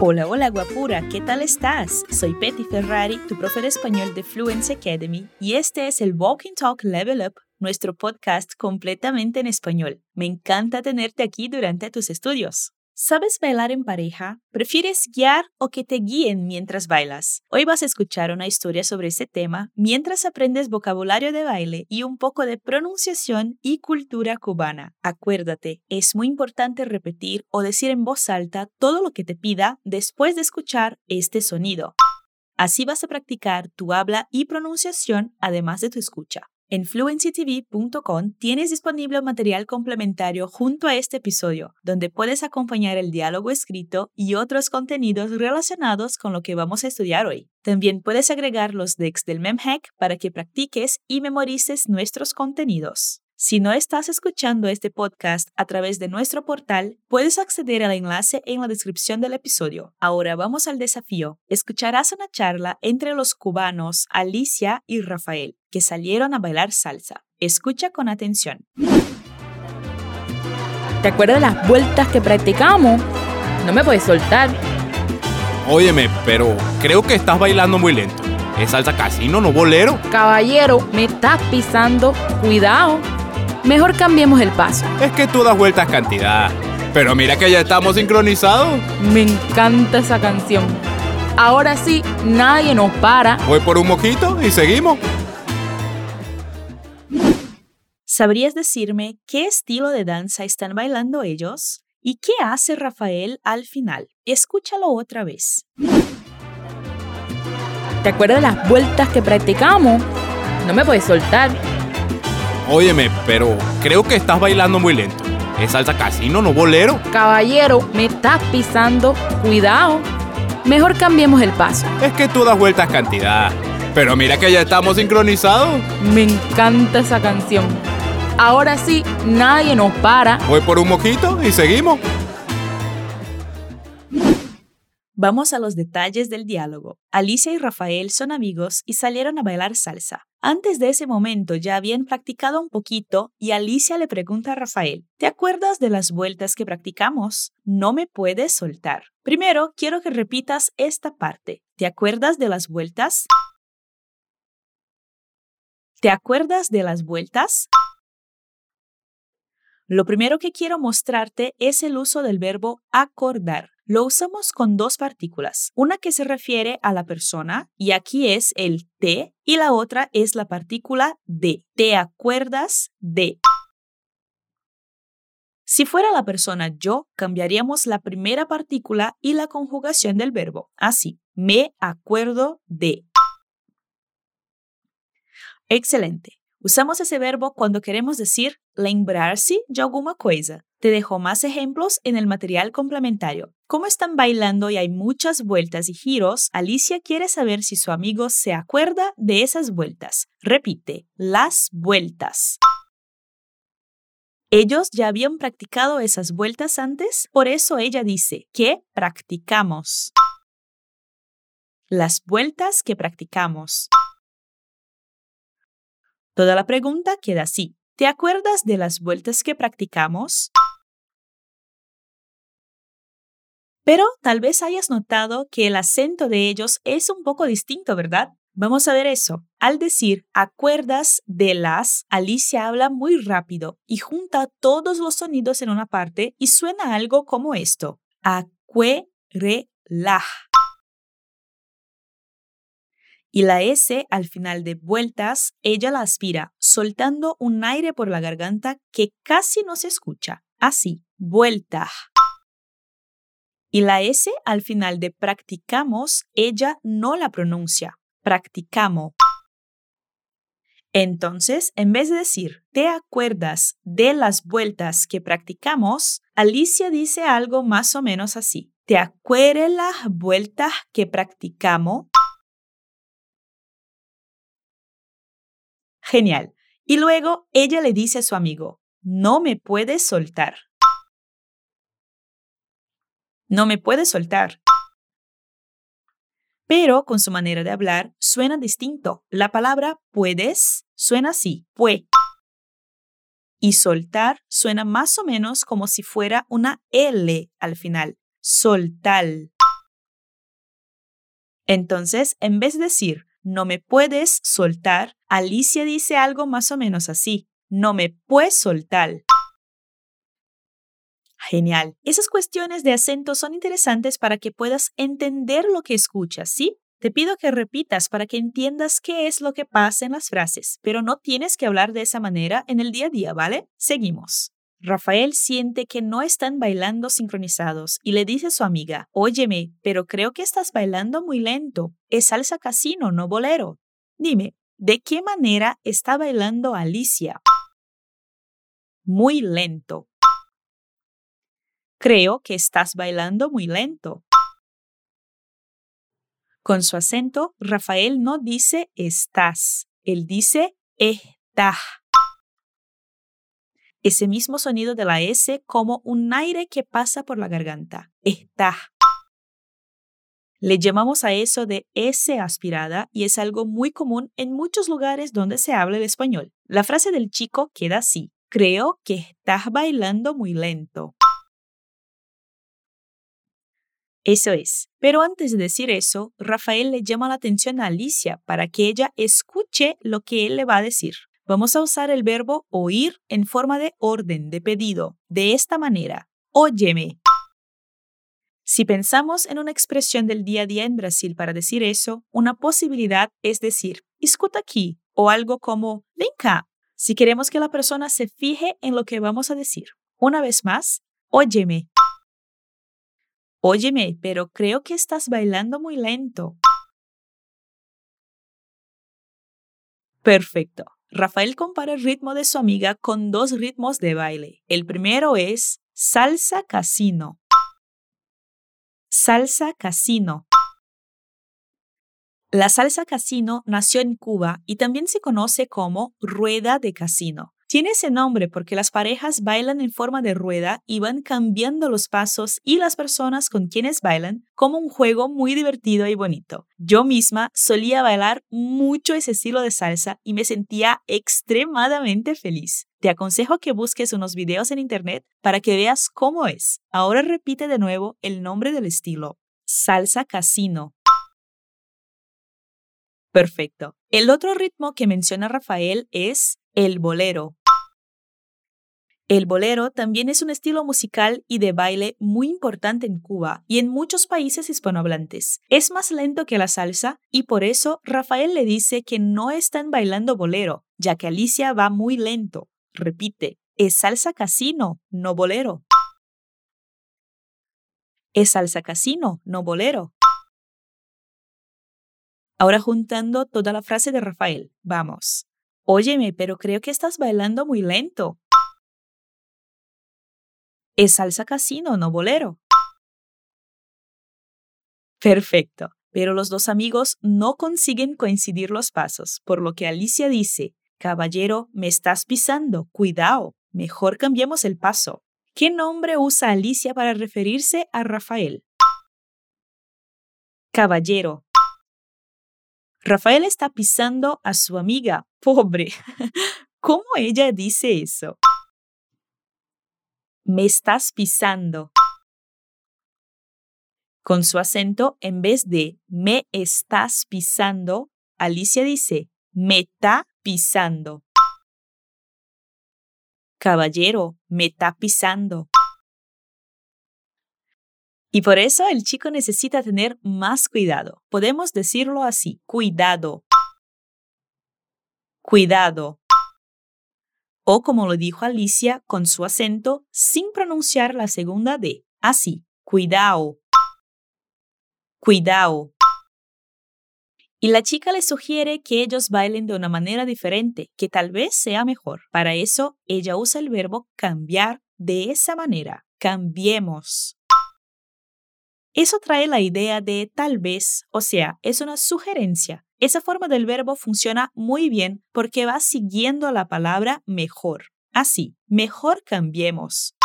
Hola, hola guapura, ¿qué tal estás? Soy Betty Ferrari, tu profe de español de Fluency Academy, y este es el Walking Talk Level Up, nuestro podcast completamente en español. Me encanta tenerte aquí durante tus estudios. ¿Sabes bailar en pareja? ¿Prefieres guiar o que te guíen mientras bailas? Hoy vas a escuchar una historia sobre ese tema mientras aprendes vocabulario de baile y un poco de pronunciación y cultura cubana. Acuérdate, es muy importante repetir o decir en voz alta todo lo que te pida después de escuchar este sonido. Así vas a practicar tu habla y pronunciación además de tu escucha. En fluencytv.com tienes disponible material complementario junto a este episodio, donde puedes acompañar el diálogo escrito y otros contenidos relacionados con lo que vamos a estudiar hoy. También puedes agregar los decks del MemHack para que practiques y memorices nuestros contenidos. Si no estás escuchando este podcast a través de nuestro portal, puedes acceder al enlace en la descripción del episodio. Ahora vamos al desafío. Escucharás una charla entre los cubanos Alicia y Rafael, que salieron a bailar salsa. Escucha con atención. ¿Te acuerdas de las vueltas que practicamos? No me puedes soltar. Óyeme, pero creo que estás bailando muy lento. Es salsa casino, no bolero. Caballero, me estás pisando. Cuidado. Mejor cambiemos el paso. Es que tú das vueltas cantidad. Pero mira que ya estamos sincronizados. Me encanta esa canción. Ahora sí, nadie nos para. Voy por un mojito y seguimos. ¿Sabrías decirme qué estilo de danza están bailando ellos? ¿Y qué hace Rafael al final? Escúchalo otra vez. ¿Te acuerdas de las vueltas que practicamos? No me puedes soltar. Óyeme, pero creo que estás bailando muy lento. Es salsa casino, no bolero. Caballero, me estás pisando. Cuidado. Mejor cambiemos el paso. Es que tú das vueltas cantidad. Pero mira que ya estamos sincronizados. Me encanta esa canción. Ahora sí, nadie nos para. Voy por un mojito y seguimos. Vamos a los detalles del diálogo. Alicia y Rafael son amigos y salieron a bailar salsa. Antes de ese momento ya habían practicado un poquito y Alicia le pregunta a Rafael, ¿te acuerdas de las vueltas que practicamos? No me puedes soltar. Primero, quiero que repitas esta parte. ¿Te acuerdas de las vueltas? ¿Te acuerdas de las vueltas? Lo primero que quiero mostrarte es el uso del verbo acordar. Lo usamos con dos partículas, una que se refiere a la persona, y aquí es el te, y la otra es la partícula de. ¿Te acuerdas de? Si fuera la persona yo, cambiaríamos la primera partícula y la conjugación del verbo. Así, me acuerdo de. Excelente. Usamos ese verbo cuando queremos decir lembrar-se de alguma coisa. Te dejo más ejemplos en el material complementario. Como están bailando y hay muchas vueltas y giros, Alicia quiere saber si su amigo se acuerda de esas vueltas. Repite, las vueltas. Ellos ya habían practicado esas vueltas antes, por eso ella dice que practicamos. Las vueltas que practicamos. Toda la pregunta queda así. ¿Te acuerdas de las vueltas que practicamos? Pero tal vez hayas notado que el acento de ellos es un poco distinto, ¿verdad? Vamos a ver eso. Al decir acuerdas de las, Alicia habla muy rápido y junta todos los sonidos en una parte y suena algo como esto. Acuerela y la S al final de vueltas, ella la aspira, soltando un aire por la garganta que casi no se escucha. Así, vuelta. Y la S al final de practicamos, ella no la pronuncia. Practicamos. Entonces, en vez de decir, ¿te acuerdas de las vueltas que practicamos? Alicia dice algo más o menos así. ¿Te acuerdas las vueltas que practicamos? Genial. Y luego ella le dice a su amigo, no me puedes soltar. No me puedes soltar. Pero con su manera de hablar suena distinto. La palabra puedes suena así, pue. Y soltar suena más o menos como si fuera una L al final. Soltar. Entonces, en vez de decir, no me puedes soltar, Alicia dice algo más o menos así, no me puedes soltar. Genial. Esas cuestiones de acento son interesantes para que puedas entender lo que escuchas, ¿sí? Te pido que repitas para que entiendas qué es lo que pasa en las frases, pero no tienes que hablar de esa manera en el día a día, ¿vale? Seguimos. Rafael siente que no están bailando sincronizados y le dice a su amiga, Óyeme, pero creo que estás bailando muy lento. Es salsa casino, no bolero. Dime, ¿de qué manera está bailando Alicia? Muy lento. Creo que estás bailando muy lento. Con su acento, Rafael no dice estás, él dice está. Ese mismo sonido de la S como un aire que pasa por la garganta. Está. Le llamamos a eso de S aspirada y es algo muy común en muchos lugares donde se habla el español. La frase del chico queda así. Creo que estás bailando muy lento. Eso es. Pero antes de decir eso, Rafael le llama la atención a Alicia para que ella escuche lo que él le va a decir. Vamos a usar el verbo oír en forma de orden, de pedido, de esta manera. Óyeme. Si pensamos en una expresión del día a día en Brasil para decir eso, una posibilidad es decir, escuta aquí, o algo como, ven acá, si queremos que la persona se fije en lo que vamos a decir. Una vez más, óyeme. Óyeme, pero creo que estás bailando muy lento. Perfecto. Rafael compara el ritmo de su amiga con dos ritmos de baile. El primero es salsa casino. Salsa casino. La salsa casino nació en Cuba y también se conoce como rueda de casino. Tiene ese nombre porque las parejas bailan en forma de rueda y van cambiando los pasos y las personas con quienes bailan como un juego muy divertido y bonito. Yo misma solía bailar mucho ese estilo de salsa y me sentía extremadamente feliz. Te aconsejo que busques unos videos en internet para que veas cómo es. Ahora repite de nuevo el nombre del estilo. Salsa casino. Perfecto. El otro ritmo que menciona Rafael es el bolero. El bolero también es un estilo musical y de baile muy importante en Cuba y en muchos países hispanohablantes. Es más lento que la salsa y por eso Rafael le dice que no están bailando bolero, ya que Alicia va muy lento. Repite, es salsa casino, no bolero. Es salsa casino, no bolero. Ahora juntando toda la frase de Rafael, vamos. Óyeme, pero creo que estás bailando muy lento. Es salsa casino, no bolero. Perfecto, pero los dos amigos no consiguen coincidir los pasos, por lo que Alicia dice, Caballero, me estás pisando, cuidado, mejor cambiemos el paso. ¿Qué nombre usa Alicia para referirse a Rafael? Caballero. Rafael está pisando a su amiga, pobre. ¿Cómo ella dice eso? me estás pisando. Con su acento, en vez de me estás pisando, Alicia dice me está pisando. Caballero, me está pisando. Y por eso el chico necesita tener más cuidado. Podemos decirlo así, cuidado. Cuidado o como lo dijo Alicia con su acento sin pronunciar la segunda D, así, cuidado, cuidado. Y la chica le sugiere que ellos bailen de una manera diferente, que tal vez sea mejor. Para eso, ella usa el verbo cambiar de esa manera. Cambiemos. Eso trae la idea de tal vez, o sea, es una sugerencia. Esa forma del verbo funciona muy bien porque va siguiendo la palabra mejor. Así, mejor cambiemos.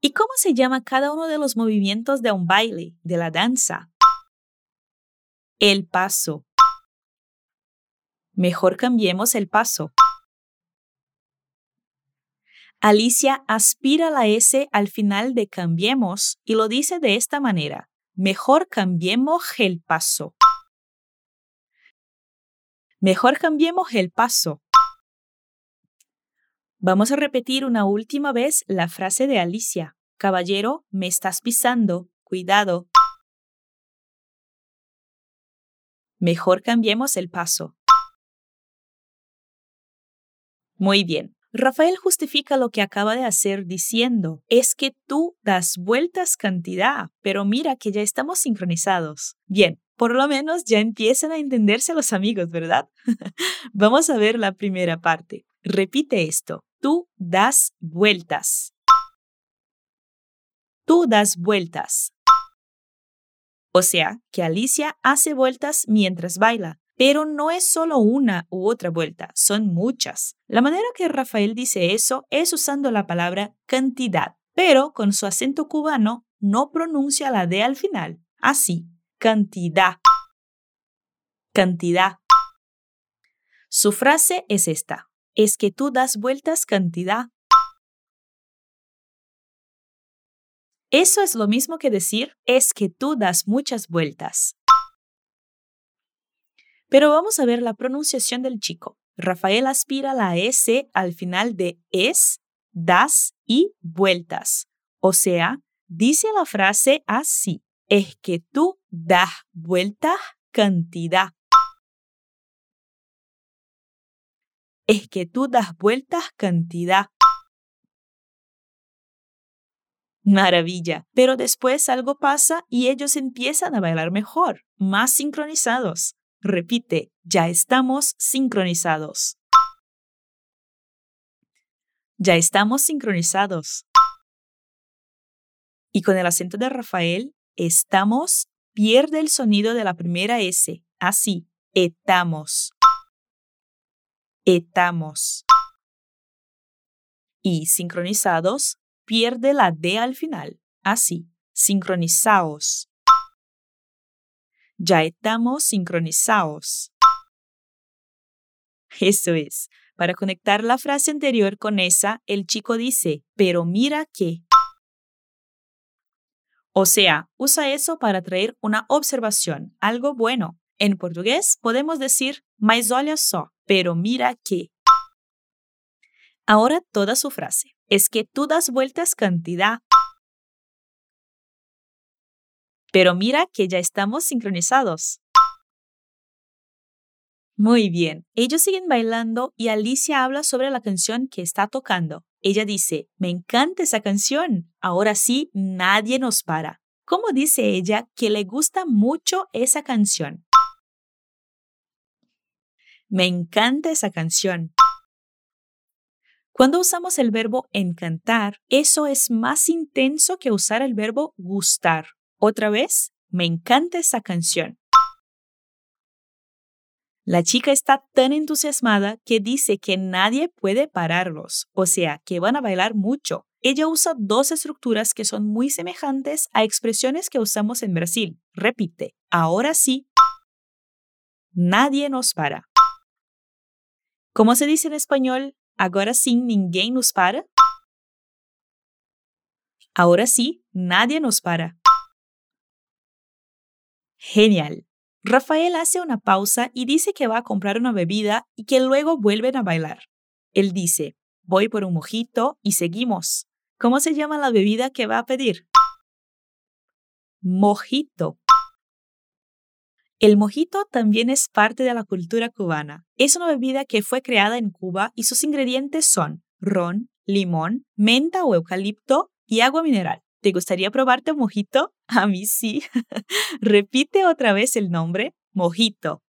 ¿Y cómo se llama cada uno de los movimientos de un baile, de la danza? El paso. Mejor cambiemos el paso. Alicia aspira la S al final de cambiemos y lo dice de esta manera. Mejor cambiemos el paso. Mejor cambiemos el paso. Vamos a repetir una última vez la frase de Alicia. Caballero, me estás pisando. Cuidado. Mejor cambiemos el paso. Muy bien. Rafael justifica lo que acaba de hacer diciendo, es que tú das vueltas cantidad, pero mira que ya estamos sincronizados. Bien, por lo menos ya empiezan a entenderse los amigos, ¿verdad? Vamos a ver la primera parte. Repite esto. Tú das vueltas. Tú das vueltas. O sea, que Alicia hace vueltas mientras baila. Pero no es solo una u otra vuelta, son muchas. La manera que Rafael dice eso es usando la palabra cantidad, pero con su acento cubano no pronuncia la D al final. Así, cantidad. Cantidad. Su frase es esta. Es que tú das vueltas cantidad. Eso es lo mismo que decir es que tú das muchas vueltas. Pero vamos a ver la pronunciación del chico. Rafael aspira la S al final de es, das y vueltas. O sea, dice la frase así. Es que tú das vueltas cantidad. Es que tú das vueltas cantidad. Maravilla. Pero después algo pasa y ellos empiezan a bailar mejor, más sincronizados. Repite, ya estamos sincronizados. Ya estamos sincronizados. Y con el acento de Rafael, estamos pierde el sonido de la primera S. Así, etamos. Etamos. Y sincronizados, pierde la D al final. Así, sincronizaos. Ya estamos sincronizados. Eso es. Para conectar la frase anterior con esa, el chico dice, pero mira que. O sea, usa eso para traer una observación, algo bueno. En portugués podemos decir, mas olha só, pero mira que. Ahora toda su frase. Es que tú das vueltas cantidad pero mira que ya estamos sincronizados. Muy bien, ellos siguen bailando y Alicia habla sobre la canción que está tocando. Ella dice, me encanta esa canción, ahora sí, nadie nos para. ¿Cómo dice ella que le gusta mucho esa canción? Me encanta esa canción. Cuando usamos el verbo encantar, eso es más intenso que usar el verbo gustar. Otra vez, me encanta esa canción. La chica está tan entusiasmada que dice que nadie puede pararlos, o sea, que van a bailar mucho. Ella usa dos estructuras que son muy semejantes a expresiones que usamos en Brasil. Repite, ahora sí, nadie nos para. ¿Cómo se dice en español? Ahora sí, ninguém nos para. Ahora sí, nadie nos para. Genial. Rafael hace una pausa y dice que va a comprar una bebida y que luego vuelven a bailar. Él dice, voy por un mojito y seguimos. ¿Cómo se llama la bebida que va a pedir? Mojito. El mojito también es parte de la cultura cubana. Es una bebida que fue creada en Cuba y sus ingredientes son ron, limón, menta o eucalipto y agua mineral. ¿Te gustaría probarte un mojito? A mí sí. Repite otra vez el nombre, mojito.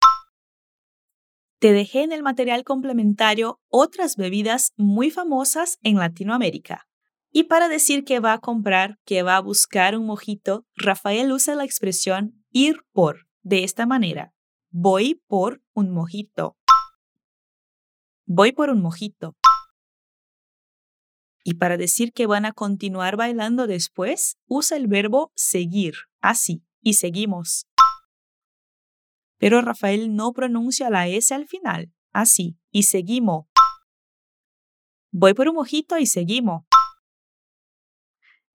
Te dejé en el material complementario otras bebidas muy famosas en Latinoamérica. Y para decir que va a comprar, que va a buscar un mojito, Rafael usa la expresión ir por de esta manera. Voy por un mojito. Voy por un mojito. Y para decir que van a continuar bailando después, usa el verbo seguir, así, y seguimos. Pero Rafael no pronuncia la S al final, así, y seguimos. Voy por un mojito y seguimos.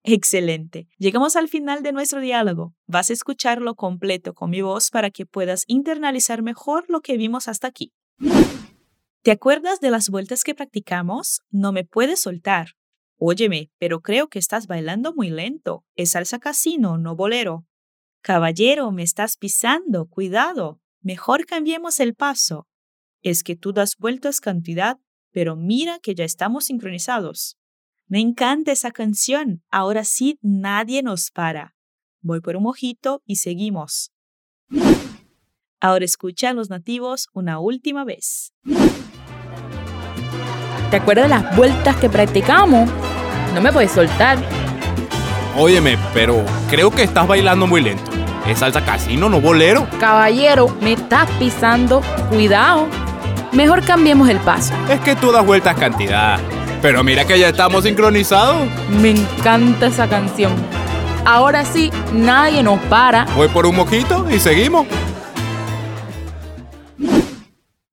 Excelente. Llegamos al final de nuestro diálogo. Vas a escucharlo completo con mi voz para que puedas internalizar mejor lo que vimos hasta aquí. ¿Te acuerdas de las vueltas que practicamos? No me puedes soltar. Óyeme, pero creo que estás bailando muy lento. Es salsa casino, no bolero. Caballero, me estás pisando. Cuidado. Mejor cambiemos el paso. Es que tú das vueltas cantidad, pero mira que ya estamos sincronizados. Me encanta esa canción. Ahora sí, nadie nos para. Voy por un mojito y seguimos. Ahora escucha a los nativos una última vez. ¿Te acuerdas de las vueltas que practicamos? No me puedes soltar. Óyeme, pero creo que estás bailando muy lento. Es salsa casino, no bolero. Caballero, me estás pisando. Cuidado. Mejor cambiemos el paso. Es que tú das vueltas cantidad. Pero mira que ya estamos sincronizados. Me encanta esa canción. Ahora sí, nadie nos para. Voy por un mojito y seguimos.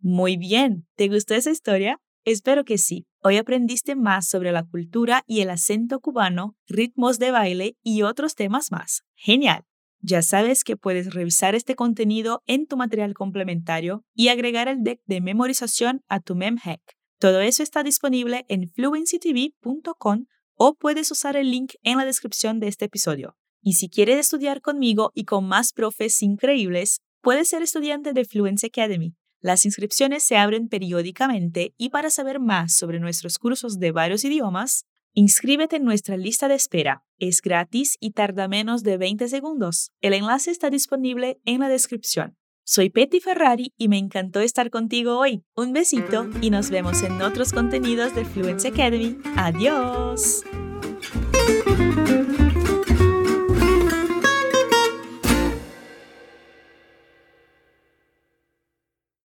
Muy bien, ¿te gustó esa historia? Espero que sí. Hoy aprendiste más sobre la cultura y el acento cubano, ritmos de baile y otros temas más. Genial. Ya sabes que puedes revisar este contenido en tu material complementario y agregar el deck de memorización a tu memhack. Todo eso está disponible en fluencytv.com o puedes usar el link en la descripción de este episodio. Y si quieres estudiar conmigo y con más profes increíbles, puedes ser estudiante de Fluency Academy. Las inscripciones se abren periódicamente y para saber más sobre nuestros cursos de varios idiomas, inscríbete en nuestra lista de espera. Es gratis y tarda menos de 20 segundos. El enlace está disponible en la descripción. Soy Petty Ferrari y me encantó estar contigo hoy. Un besito y nos vemos en otros contenidos de Fluency Academy. Adiós.